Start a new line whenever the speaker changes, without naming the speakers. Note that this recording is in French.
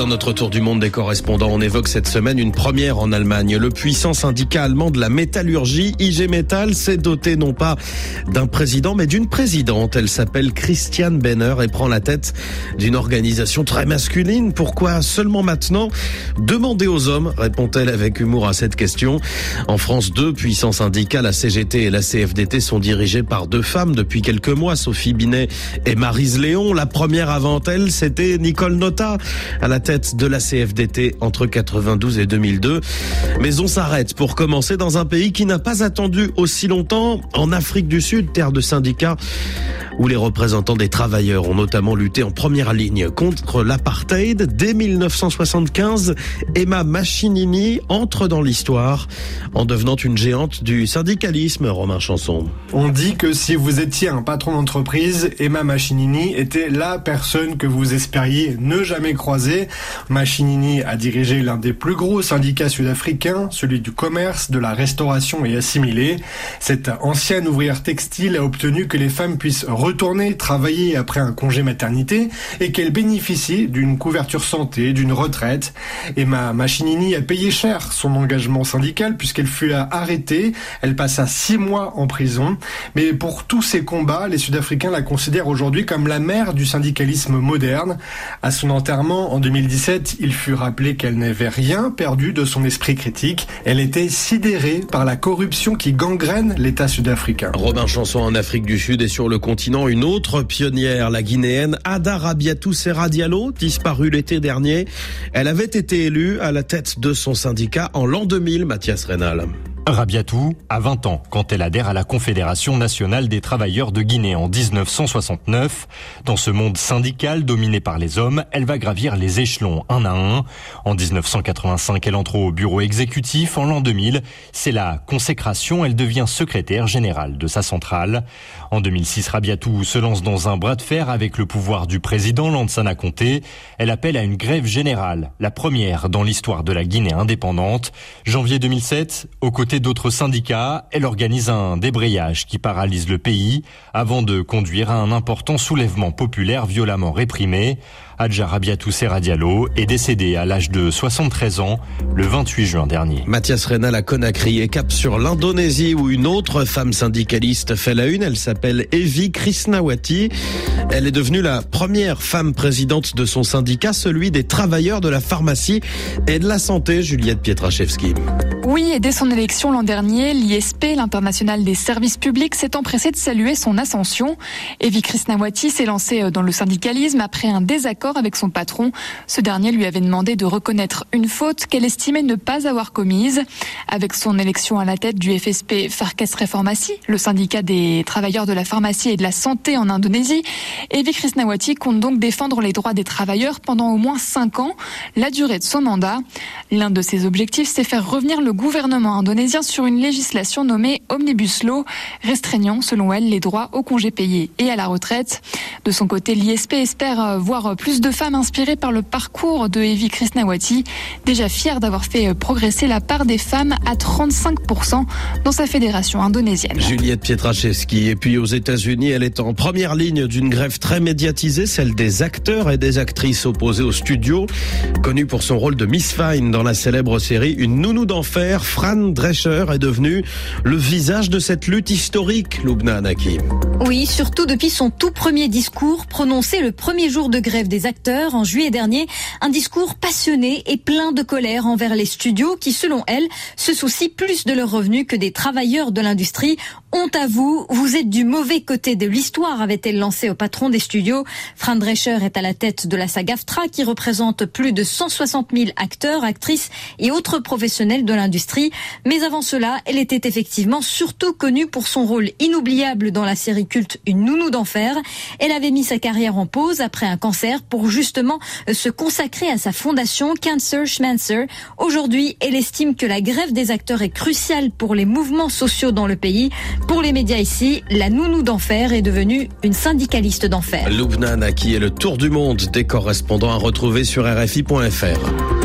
dans notre tour du monde des correspondants, on évoque cette semaine une première en Allemagne. Le puissant syndicat allemand de la métallurgie, IG Metall, s'est doté non pas d'un président, mais d'une présidente. Elle s'appelle Christiane Benner et prend la tête d'une organisation très masculine. Pourquoi seulement maintenant Demandez aux hommes, répond-elle avec humour à cette question. En France, deux puissants syndicats, la CGT et la CFDT, sont dirigés par deux femmes depuis quelques mois, Sophie Binet et Marise Léon. La première avant elle, c'était Nicole Nota de la CFDT entre 92 et 2002. Mais on s'arrête pour commencer dans un pays qui n'a pas attendu aussi longtemps, en Afrique du Sud, terre de syndicats où les représentants des travailleurs ont notamment lutté en première ligne contre l'apartheid. Dès 1975, Emma Machinini entre dans l'histoire en devenant une géante du syndicalisme, Romain Chanson.
On dit que si vous étiez un patron d'entreprise, Emma Machinini était la personne que vous espériez ne jamais croiser. Machinini a dirigé l'un des plus gros syndicats sud-africains, celui du commerce, de la restauration et assimilé. Cette ancienne ouvrière textile a obtenu que les femmes puissent retourner travailler après un congé maternité et qu'elle bénéficie d'une couverture santé, d'une retraite. Emma Machinini a payé cher son engagement syndical puisqu'elle fut arrêtée. Elle passa six mois en prison. Mais pour tous ces combats, les Sud-Africains la considèrent aujourd'hui comme la mère du syndicalisme moderne. À son enterrement en 2017, il fut rappelé qu'elle n'avait rien perdu de son esprit critique. Elle était sidérée par la corruption qui gangrène l'État sud-africain.
Robin Chanson en Afrique du Sud et sur le continent une autre pionnière, la guinéenne Ada Rabiatou Serra Diallo, disparue l'été dernier. Elle avait été élue à la tête de son syndicat en l'an 2000, Mathias Rénal.
Rabiatou a 20 ans quand elle adhère à la Confédération nationale des travailleurs de Guinée en 1969. Dans ce monde syndical dominé par les hommes, elle va gravir les échelons un à un. En 1985, elle entre au bureau exécutif. En l'an 2000, c'est la consécration. Elle devient secrétaire générale de sa centrale. En 2006, Rabiatou se lance dans un bras de fer avec le pouvoir du président Lansana Conté. Elle appelle à une grève générale, la première dans l'histoire de la Guinée indépendante. Janvier 2007, aux côtés d'autres syndicats, elle organise un débrayage qui paralyse le pays avant de conduire à un important soulèvement populaire violemment réprimé. Adja Rabiatou est décédé à l'âge de 73 ans le 28 juin dernier.
Mathias Renal à Conakry et cap sur l'Indonésie où une autre femme syndicaliste fait la une. Elle s'appelle Evi Krishnawati. Elle est devenue la première femme présidente de son syndicat, celui des travailleurs de la pharmacie et de la santé, Juliette Pietraszewski.
Oui, et dès son élection l'an dernier, l'ISP, l'International des services publics, s'est empressé de saluer son ascension. Evi Krishnawati s'est lancée dans le syndicalisme après un désaccord avec son patron. Ce dernier lui avait demandé de reconnaître une faute qu'elle estimait ne pas avoir commise. Avec son élection à la tête du FSP Farkasre Pharmacie, le syndicat des travailleurs de la pharmacie et de la santé en Indonésie, Evi Krishnawati compte donc défendre les droits des travailleurs pendant au moins cinq ans, la durée de son mandat. L'un de ses objectifs, c'est faire revenir le gouvernement indonésien sur une législation nommée Omnibus Law, restreignant, selon elle, les droits aux congés payés et à la retraite. De son côté, l'ISP espère voir plus de femmes inspirées par le parcours de Evi Krishnawati, déjà fière d'avoir fait progresser la part des femmes à 35% dans sa fédération indonésienne.
Juliette Pietraszewski. Et puis aux États-Unis, elle est en première ligne d'une grève très médiatisée, celle des acteurs et des actrices opposés au studio. Connue pour son rôle de Miss Fine dans la célèbre série Une nounou d'enfer, Fran Drescher est devenu le visage de cette lutte historique, Lubna Anaki.
Oui, surtout depuis son tout premier discours prononcé le premier jour de grève des acteurs en juillet dernier. Un discours passionné et plein de colère envers les studios qui, selon elle, se soucient plus de leurs revenus que des travailleurs de l'industrie. Honte à vous, vous êtes du mauvais côté de l'histoire, avait-elle lancé au patron des studios. Fran Drescher est à la tête de la SAGAFTRA qui représente plus de 160 000 acteurs, actrices et autres professionnels de l'industrie. Mais avant cela, elle était effectivement surtout connue pour son rôle inoubliable dans la série culte Une nounou d'enfer. Elle avait mis sa carrière en pause après un cancer pour justement se consacrer à sa fondation Cancer Schmancer. Aujourd'hui, elle estime que la grève des acteurs est cruciale pour les mouvements sociaux dans le pays. Pour les médias ici, la nounou d'enfer est devenue une syndicaliste d'enfer.
Lubna Naki est le tour du monde des correspondants à retrouver sur RFI.fr.